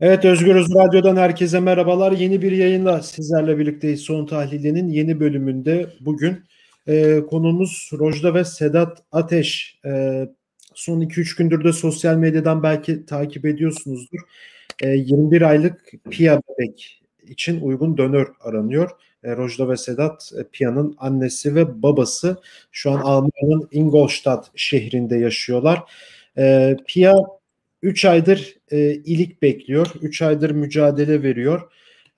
Evet Özgürüz Radyo'dan herkese merhabalar. Yeni bir yayınla sizlerle birlikteyiz. Son tahlilinin yeni bölümünde bugün e, konumuz Rojda ve Sedat Ateş. E, son 2-3 gündür de sosyal medyadan belki takip ediyorsunuzdur. E, 21 aylık Pia bebek için uygun donör aranıyor. E, Rojda ve Sedat e, Pia'nın annesi ve babası şu an Almanya'nın Ingolstadt şehrinde yaşıyorlar. E, Pia 3 aydır e, ilik bekliyor. 3 aydır mücadele veriyor.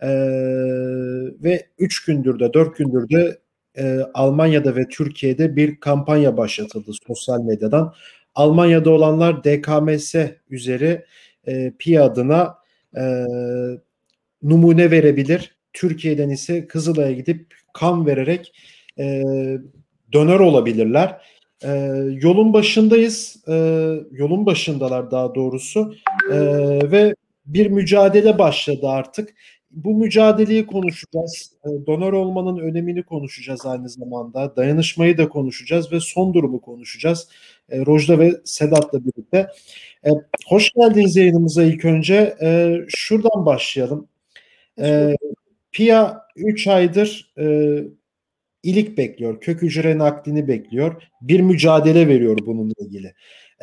E, ve 3 gündür de 4 gündür de e, Almanya'da ve Türkiye'de bir kampanya başlatıldı sosyal medyadan. Almanya'da olanlar DKMS üzeri e, Pİ adına e, numune verebilir. Türkiye'den ise Kızılay'a gidip kan vererek e, donör olabilirler. E, yolun başındayız. E, yolun başındalar daha doğrusu. E, ve bir mücadele başladı artık. Bu mücadeleyi konuşacağız. E, donör olmanın önemini konuşacağız aynı zamanda. Dayanışmayı da konuşacağız ve son durumu konuşacağız. E, Rojda ve Sedat'la birlikte. E, hoş geldiniz yayınımıza ilk önce. E, şuradan başlayalım. E, Pia 3 aydır e, ilik bekliyor. Kök hücre naklini bekliyor. Bir mücadele veriyor bununla ilgili.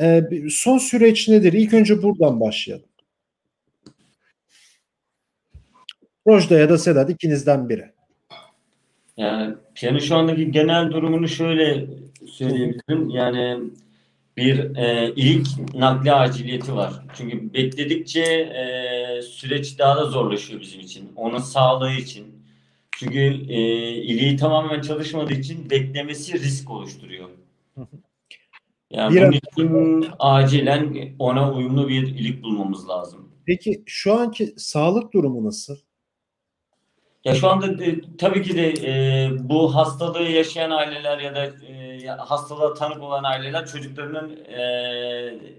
E, son süreç nedir? İlk önce buradan başlayalım. Rojda ya da Sedat ikinizden biri. Yani Piyan'ın şu andaki genel durumunu şöyle söyleyebilirim. Yani bir e, ilik nakli aciliyeti var. Çünkü bekledikçe e, süreç daha da zorlaşıyor bizim için. Onun sağlığı için. Çünkü e, iliği tamamen çalışmadığı için beklemesi risk oluşturuyor. Yani bir bunun için acilen ona uyumlu bir ilik bulmamız lazım. Peki şu anki sağlık durumu nasıl? Ya şu anda de, tabii ki de e, bu hastalığı yaşayan aileler ya da e, hastalığa tanık olan aileler çocuklarının e,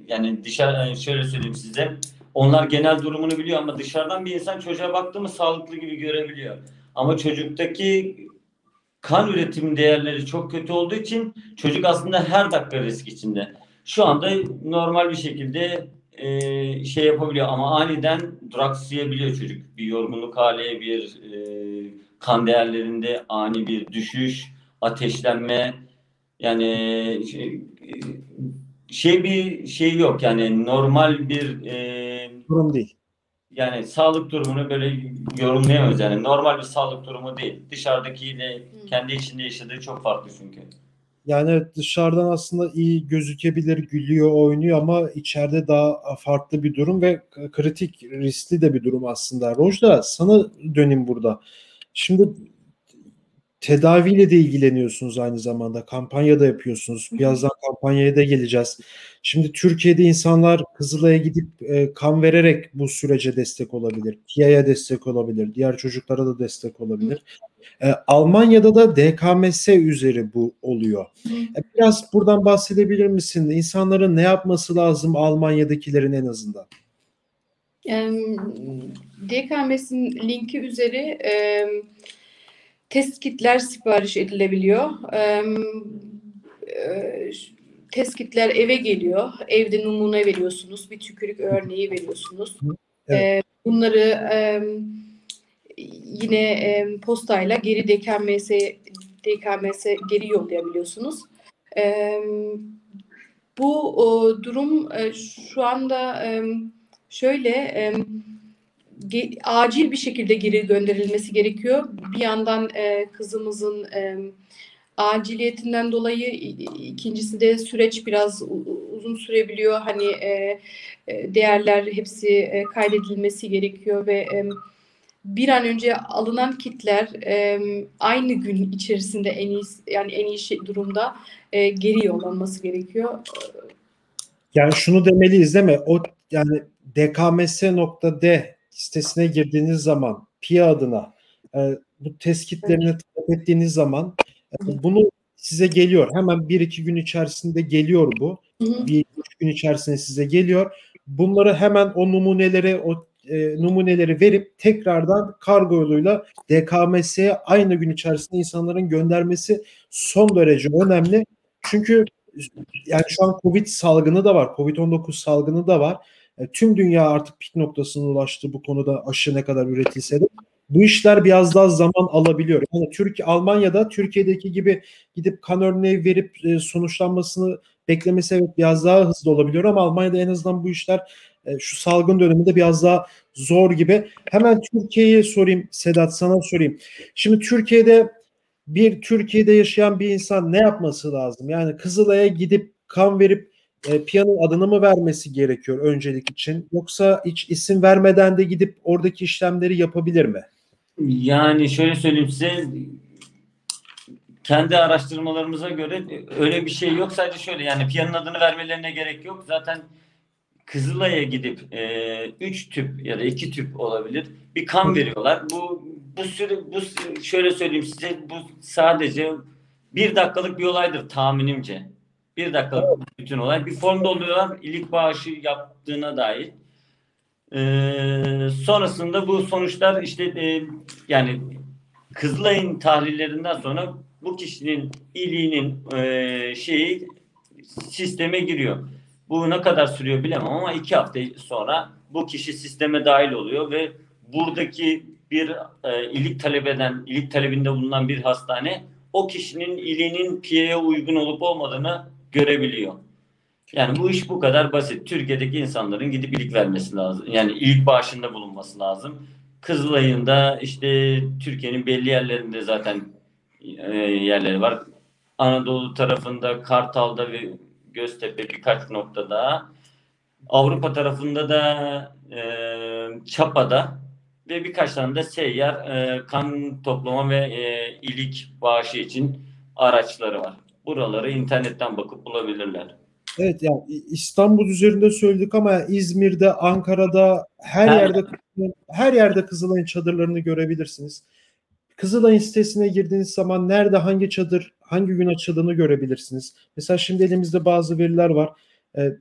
yani dışarı e, şöyle söyleyeyim size onlar genel durumunu biliyor ama dışarıdan bir insan çocuğa baktığımız sağlıklı gibi görebiliyor. Ama çocuktaki kan üretim değerleri çok kötü olduğu için çocuk aslında her dakika risk içinde. Şu anda normal bir şekilde e, şey yapabiliyor ama aniden duraksayabiliyor çocuk. Bir yorgunluk hali, bir e, kan değerlerinde ani bir düşüş, ateşlenme yani şey, şey bir şey yok yani normal bir e, durum değil. Yani sağlık durumunu böyle yorumlayamıyoruz yani normal bir sağlık durumu değil. Dışarıdakiyle kendi içinde yaşadığı çok farklı çünkü. Yani dışarıdan aslında iyi gözükebilir, gülüyor, oynuyor ama içeride daha farklı bir durum ve kritik, riskli de bir durum aslında. Rojda sana döneyim burada. Şimdi tedaviyle de ilgileniyorsunuz aynı zamanda. Kampanya da yapıyorsunuz. Birazdan kampanyaya da geleceğiz. Şimdi Türkiye'de insanlar Kızılay'a gidip e, kan vererek bu sürece destek olabilir. KİA'ya destek olabilir. Diğer çocuklara da destek olabilir. E, Almanya'da da DKMS üzeri bu oluyor. E, biraz buradan bahsedebilir misin? İnsanların ne yapması lazım Almanya'dakilerin en azından? DKMS'in linki üzeri e, test kitler sipariş edilebiliyor. E, test kitler eve geliyor. Evde numune veriyorsunuz. Bir tükürük örneği veriyorsunuz. Evet. bunları yine e, postayla geri DKMS DKMS geri yollayabiliyorsunuz. E, bu o, durum e, şu anda e, şöyle e, acil bir şekilde geri gönderilmesi gerekiyor. Bir yandan e, kızımızın e, aciliyetinden dolayı ikincisi de süreç biraz uzun sürebiliyor. Hani e, değerler hepsi e, kaydedilmesi gerekiyor ve e, bir an önce alınan kitler e, aynı gün içerisinde en iyi yani en iyi şey, durumda e, geri yollanması gerekiyor. Yani şunu demeliyiz değil mi? O yani dkms.d sitesine girdiğiniz zaman PIA adına e, bu test kitlerini talep ettiğiniz zaman e, bunu size geliyor. Hemen bir iki gün içerisinde geliyor bu. Bir üç gün içerisinde size geliyor. Bunları hemen o numuneleri, o e, numuneleri verip tekrardan kargo yoluyla DKMS'ye aynı gün içerisinde insanların göndermesi son derece önemli. Çünkü yani şu an Covid salgını da var. Covid-19 salgını da var. E, tüm dünya artık pik noktasına ulaştı bu konuda aşı ne kadar üretilse de bu işler biraz daha zaman alabiliyor. Yani Türkiye Almanya'da Türkiye'deki gibi gidip kan örneği verip e, sonuçlanmasını beklemesi evet biraz daha hızlı olabiliyor ama Almanya'da en azından bu işler e, şu salgın döneminde biraz daha zor gibi. Hemen Türkiye'ye sorayım Sedat sana sorayım. Şimdi Türkiye'de bir Türkiye'de yaşayan bir insan ne yapması lazım? Yani Kızılay'a gidip kan verip e, piyanın adını mı vermesi gerekiyor öncelik için? Yoksa hiç isim vermeden de gidip oradaki işlemleri yapabilir mi? Yani şöyle söyleyeyim size kendi araştırmalarımıza göre öyle bir şey yok. Sadece şöyle yani piyanın adını vermelerine gerek yok. Zaten Kızılay'a gidip 3 e, tüp ya da 2 tüp olabilir. Bir kan veriyorlar. Bu bu süre bu şöyle söyleyeyim size bu sadece bir dakikalık bir olaydır tahminimce. Bir dakikalık bütün olay. Bir form dolduruyorlar. ilik bağışı yaptığına dair. Ee, sonrasında bu sonuçlar işte e, yani Kızılay'ın tahlillerinden sonra bu kişinin iliğinin e, şeyi sisteme giriyor. Bu ne kadar sürüyor bilemem ama iki hafta sonra bu kişi sisteme dahil oluyor ve buradaki bir e, ilik talep eden, ilik talebinde bulunan bir hastane o kişinin iliğinin PIE'ye uygun olup olmadığını görebiliyor. Yani bu iş bu kadar basit. Türkiye'deki insanların gidip ilik vermesi lazım. Yani ilik bağışında bulunması lazım. Kızılay'ın da işte Türkiye'nin belli yerlerinde zaten e, yerleri var. Anadolu tarafında, Kartal'da ve Göztepe birkaç noktada. Avrupa tarafında da e, Çapa'da ve birkaç tane de seyyar e, kan toplama ve e, ilik bağışı için araçları var. Buraları internetten bakıp bulabilirler. Evet yani İstanbul üzerinde söyledik ama İzmir'de, Ankara'da her, her yerde her yerde Kızılay'ın çadırlarını görebilirsiniz. Kızılay'ın sitesine girdiğiniz zaman nerede hangi çadır hangi gün açıldığını görebilirsiniz. Mesela şimdi elimizde bazı veriler var. E,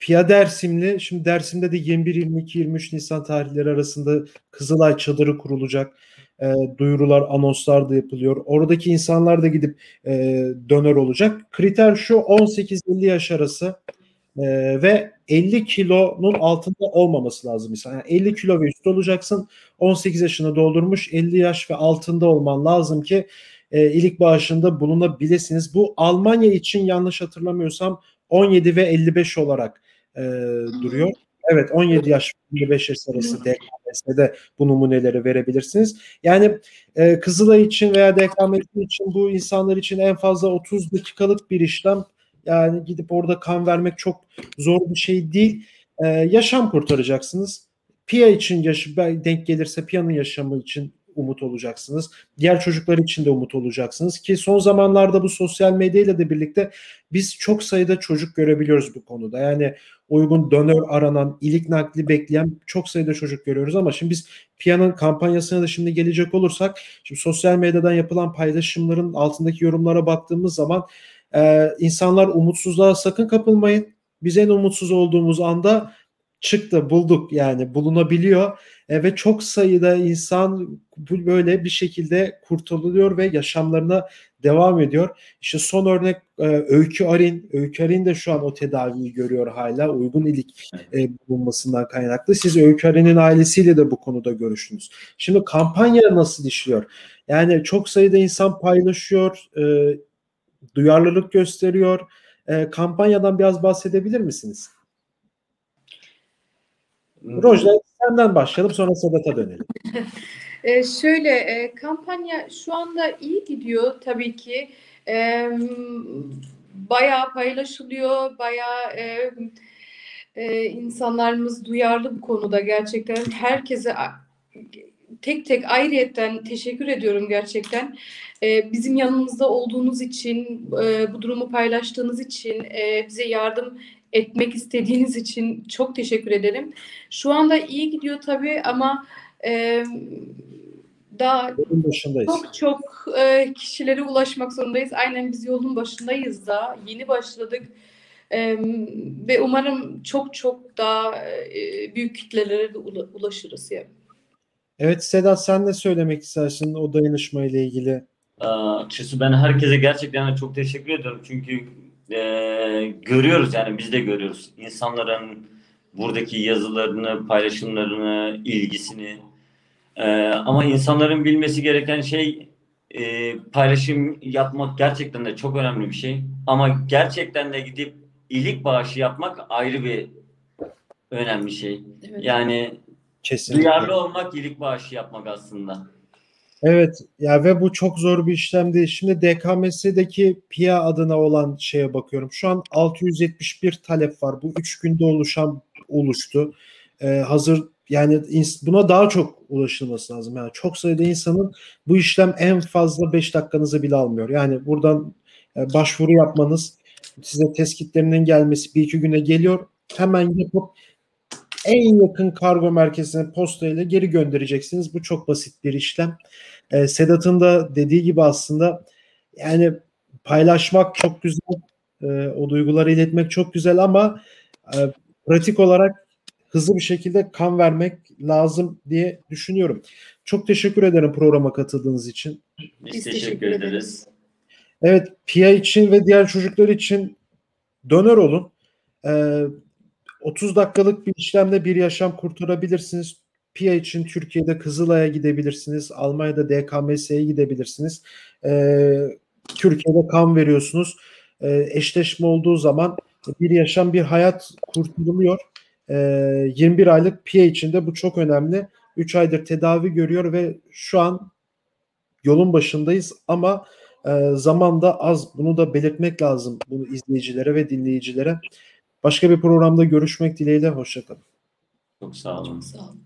Pia Dersimli, şimdi Dersim'de de 21, 22, 23 Nisan tarihleri arasında Kızılay çadırı kurulacak. E, duyurular, anonslar da yapılıyor. Oradaki insanlar da gidip e, döner olacak. Kriter şu 18-50 yaş arası e, ve 50 kilonun altında olmaması lazım. Yani 50 kilo ve üstü olacaksın. 18 yaşını doldurmuş 50 yaş ve altında olman lazım ki e, ilik bağışında bulunabilirsiniz. Bu Almanya için yanlış hatırlamıyorsam 17 ve 55 olarak e, duruyor. Evet 17 yaş 25 yaş arası DKMS'de bu numuneleri verebilirsiniz. Yani e, Kızılay için veya DKMS için bu insanlar için en fazla 30 dakikalık bir işlem. Yani gidip orada kan vermek çok zor bir şey değil. E, yaşam kurtaracaksınız. Pia için yaş denk gelirse Pia'nın yaşamı için umut olacaksınız. Diğer çocuklar için de umut olacaksınız ki son zamanlarda bu sosyal medyayla da birlikte biz çok sayıda çocuk görebiliyoruz bu konuda. Yani uygun donör aranan, ilik nakli bekleyen çok sayıda çocuk görüyoruz ama şimdi biz Piyanın kampanyasına da şimdi gelecek olursak şimdi sosyal medyadan yapılan paylaşımların altındaki yorumlara baktığımız zaman e, insanlar umutsuzluğa sakın kapılmayın. Biz en umutsuz olduğumuz anda çıktı bulduk yani bulunabiliyor e, ve çok sayıda insan böyle bir şekilde kurtuluyor ve yaşamlarına devam ediyor. İşte son örnek e, Öykü Arin. Öykü Arin de şu an o tedaviyi görüyor hala uygun ilik e, bulunmasından kaynaklı. Siz Öykü Arin'in ailesiyle de bu konuda görüştünüz. Şimdi kampanya nasıl işliyor? Yani çok sayıda insan paylaşıyor, e, duyarlılık gösteriyor. E, kampanyadan biraz bahsedebilir misiniz? Rojda senden başlayalım sonra Sedat'a dönelim. e, şöyle e, kampanya şu anda iyi gidiyor tabii ki. E, bayağı paylaşılıyor, bayağı e, e, insanlarımız duyarlı bu konuda gerçekten. Herkese tek tek ayrıyetten teşekkür ediyorum gerçekten. E, bizim yanımızda olduğunuz için, e, bu durumu paylaştığınız için, e, bize yardım etmek istediğiniz için çok teşekkür ederim. Şu anda iyi gidiyor tabii ama e, daha çok çok e, kişilere ulaşmak zorundayız. Aynen biz yolun başındayız da yeni başladık. E, ve umarım çok çok daha e, büyük kitlelere de ulaşırız yani. Evet Sedat sen ne söylemek istersin o dayanışma ile ilgili? Açıkçası ben herkese gerçekten çok teşekkür ediyorum. Çünkü e, görüyoruz yani biz de görüyoruz. insanların buradaki yazılarını, paylaşımlarını, ilgisini. Ee, ama insanların bilmesi gereken şey e, paylaşım yapmak gerçekten de çok önemli bir şey. Ama gerçekten de gidip iyilik bağışı yapmak ayrı bir önemli şey. Evet. Yani Kesinlikle. duyarlı olmak iyilik bağışı yapmak aslında. Evet ya ve bu çok zor bir işlem değil. Şimdi DKMS'deki PIA adına olan şeye bakıyorum. Şu an 671 talep var. Bu 3 günde oluşan oluştu. Ee, hazır yani buna daha çok ulaşılması lazım. Yani çok sayıda insanın bu işlem en fazla 5 dakikanızı bile almıyor. Yani buradan e, başvuru yapmanız, size teskitlerinin gelmesi bir iki güne geliyor. Hemen yapıp en yakın kargo merkezine postayla geri göndereceksiniz. Bu çok basit bir işlem. Ee, Sedat'ın da dediği gibi aslında yani paylaşmak çok güzel, e, o duyguları iletmek çok güzel ama e, pratik olarak hızlı bir şekilde kan vermek lazım diye düşünüyorum. Çok teşekkür ederim programa katıldığınız için. Biz, Biz teşekkür, teşekkür ederiz. ederiz. Evet, Pia için ve diğer çocuklar için döner olun. Ee, 30 dakikalık bir işlemle bir yaşam kurtarabilirsiniz. Pia için Türkiye'de Kızılay'a gidebilirsiniz. Almanya'da DKMS'ye gidebilirsiniz. Ee, Türkiye'de kan veriyorsunuz. Ee, eşleşme olduğu zaman bir yaşam, bir hayat kurtarılıyor. Ee, 21 aylık Pia için de bu çok önemli. 3 aydır tedavi görüyor ve şu an yolun başındayız ama e, zaman da az. Bunu da belirtmek lazım bunu izleyicilere ve dinleyicilere. Başka bir programda görüşmek dileğiyle. Hoşçakalın. Çok sağ olun. Sağ olun.